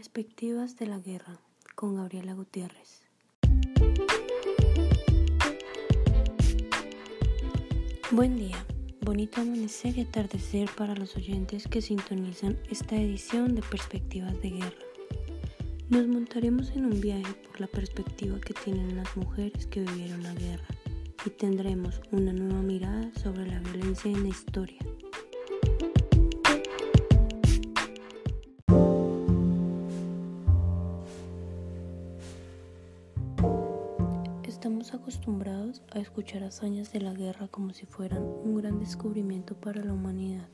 Perspectivas de la guerra con Gabriela Gutiérrez. Buen día, bonito amanecer y atardecer para los oyentes que sintonizan esta edición de Perspectivas de Guerra. Nos montaremos en un viaje por la perspectiva que tienen las mujeres que vivieron la guerra y tendremos una nueva mirada sobre la violencia en la historia. Estamos acostumbrados a escuchar hazañas de la guerra como si fueran un gran descubrimiento para la humanidad,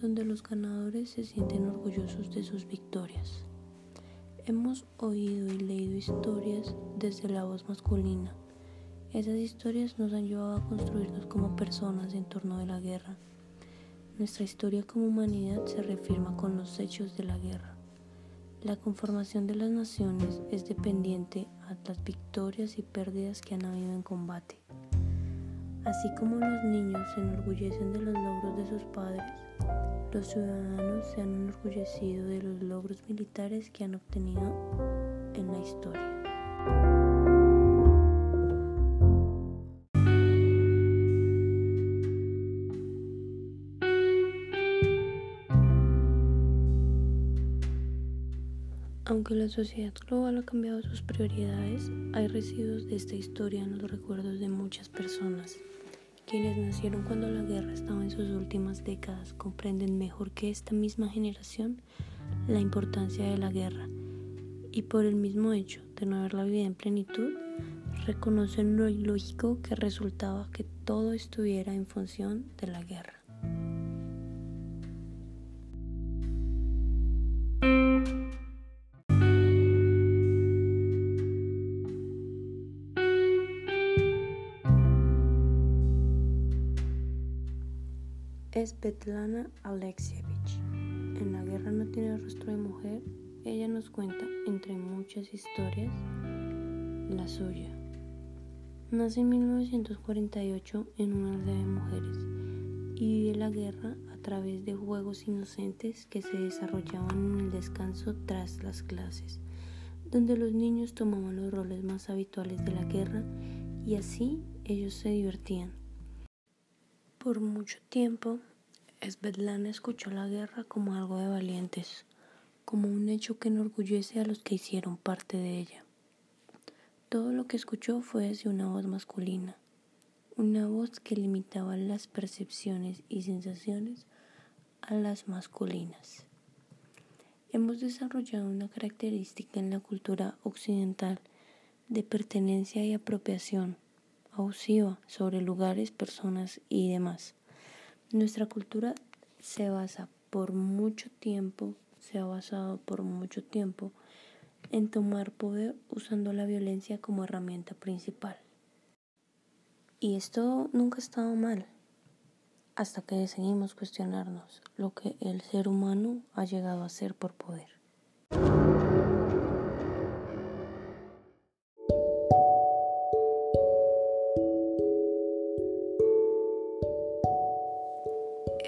donde los ganadores se sienten orgullosos de sus victorias. Hemos oído y leído historias desde la voz masculina. Esas historias nos han llevado a construirnos como personas en torno de la guerra. Nuestra historia como humanidad se reafirma con los hechos de la guerra. La conformación de las naciones es dependiente a las victorias y pérdidas que han habido en combate. Así como los niños se enorgullecen de los logros de sus padres, los ciudadanos se han enorgullecido de los logros militares que han obtenido en la historia. Aunque la sociedad global ha cambiado sus prioridades, hay residuos de esta historia en los recuerdos de muchas personas. Quienes nacieron cuando la guerra estaba en sus últimas décadas comprenden mejor que esta misma generación la importancia de la guerra y por el mismo hecho de no haberla vivido en plenitud, reconocen lo ilógico que resultaba que todo estuviera en función de la guerra. Es Betlana Alexievich. En la guerra no tiene rostro de mujer. Ella nos cuenta, entre muchas historias, la suya. Nace en 1948 en una aldea de mujeres y vive la guerra a través de juegos inocentes que se desarrollaban en el descanso tras las clases, donde los niños tomaban los roles más habituales de la guerra y así ellos se divertían. Por mucho tiempo, Svetlana escuchó la guerra como algo de valientes, como un hecho que enorgullece a los que hicieron parte de ella. Todo lo que escuchó fue desde una voz masculina, una voz que limitaba las percepciones y sensaciones a las masculinas. Hemos desarrollado una característica en la cultura occidental de pertenencia y apropiación sobre lugares, personas y demás. Nuestra cultura se basa por mucho tiempo, se ha basado por mucho tiempo en tomar poder usando la violencia como herramienta principal. Y esto nunca ha estado mal, hasta que decidimos cuestionarnos lo que el ser humano ha llegado a hacer por poder.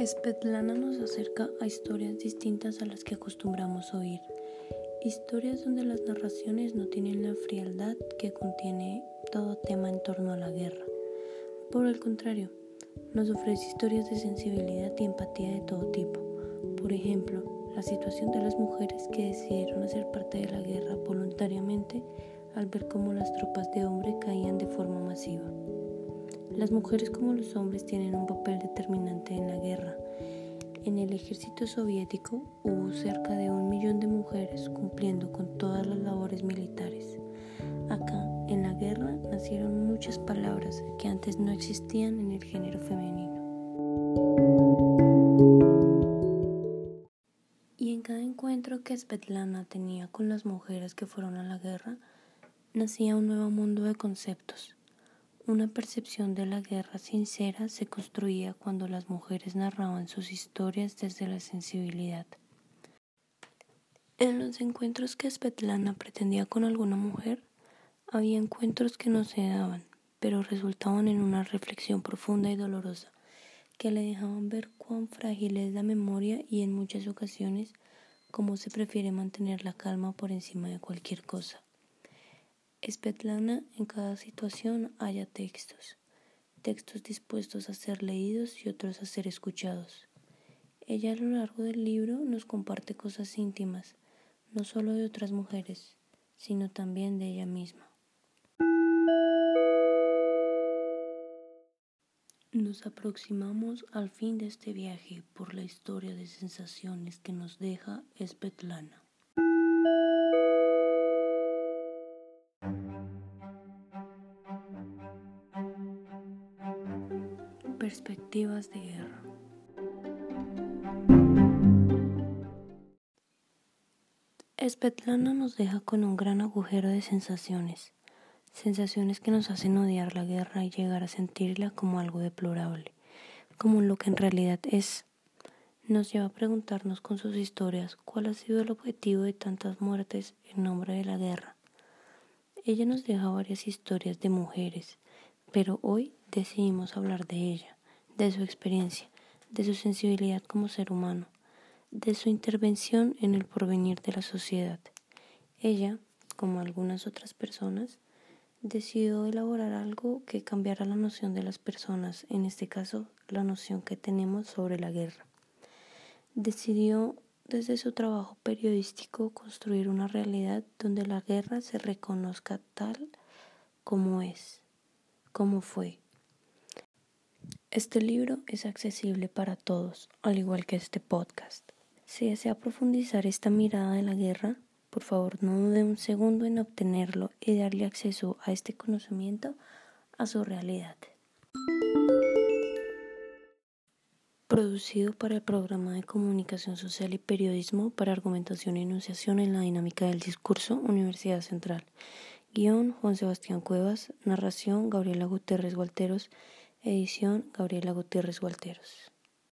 Svetlana nos acerca a historias distintas a las que acostumbramos oír. Historias donde las narraciones no tienen la frialdad que contiene todo tema en torno a la guerra. Por el contrario, nos ofrece historias de sensibilidad y empatía de todo tipo. Por ejemplo, la situación de las mujeres que decidieron hacer parte de la guerra voluntariamente al ver cómo las tropas de hombre caían de forma masiva. Las mujeres como los hombres tienen un papel determinante en la guerra. En el ejército soviético hubo cerca de un millón de mujeres cumpliendo con todas las labores militares. Acá, en la guerra, nacieron muchas palabras que antes no existían en el género femenino. Y en cada encuentro que Svetlana tenía con las mujeres que fueron a la guerra, nacía un nuevo mundo de conceptos una percepción de la guerra sincera se construía cuando las mujeres narraban sus historias desde la sensibilidad. En los encuentros que Svetlana pretendía con alguna mujer, había encuentros que no se daban, pero resultaban en una reflexión profunda y dolorosa, que le dejaban ver cuán frágil es la memoria y en muchas ocasiones cómo se prefiere mantener la calma por encima de cualquier cosa. Espetlana en cada situación haya textos, textos dispuestos a ser leídos y otros a ser escuchados. Ella a lo largo del libro nos comparte cosas íntimas, no solo de otras mujeres, sino también de ella misma. Nos aproximamos al fin de este viaje por la historia de sensaciones que nos deja Espetlana. Perspectivas de guerra. Espetlana nos deja con un gran agujero de sensaciones sensaciones que nos hacen odiar la guerra y llegar a sentirla como algo deplorable, como lo que en realidad es. Nos lleva a preguntarnos con sus historias cuál ha sido el objetivo de tantas muertes en nombre de la guerra. Ella nos deja varias historias de mujeres, pero hoy decidimos hablar de ella, de su experiencia, de su sensibilidad como ser humano, de su intervención en el porvenir de la sociedad. Ella, como algunas otras personas, decidió elaborar algo que cambiara la noción de las personas, en este caso la noción que tenemos sobre la guerra. Decidió desde su trabajo periodístico construir una realidad donde la guerra se reconozca tal como es, como fue. Este libro es accesible para todos, al igual que este podcast. Si desea profundizar esta mirada de la guerra, por favor, no dude un segundo en obtenerlo y darle acceso a este conocimiento a su realidad. Producido para el programa de comunicación social y periodismo para argumentación e enunciación en la dinámica del discurso, Universidad Central. Guión Juan Sebastián Cuevas. Narración Gabriela Gutiérrez Gualteros. Edición Gabriela Gutiérrez Gualteros.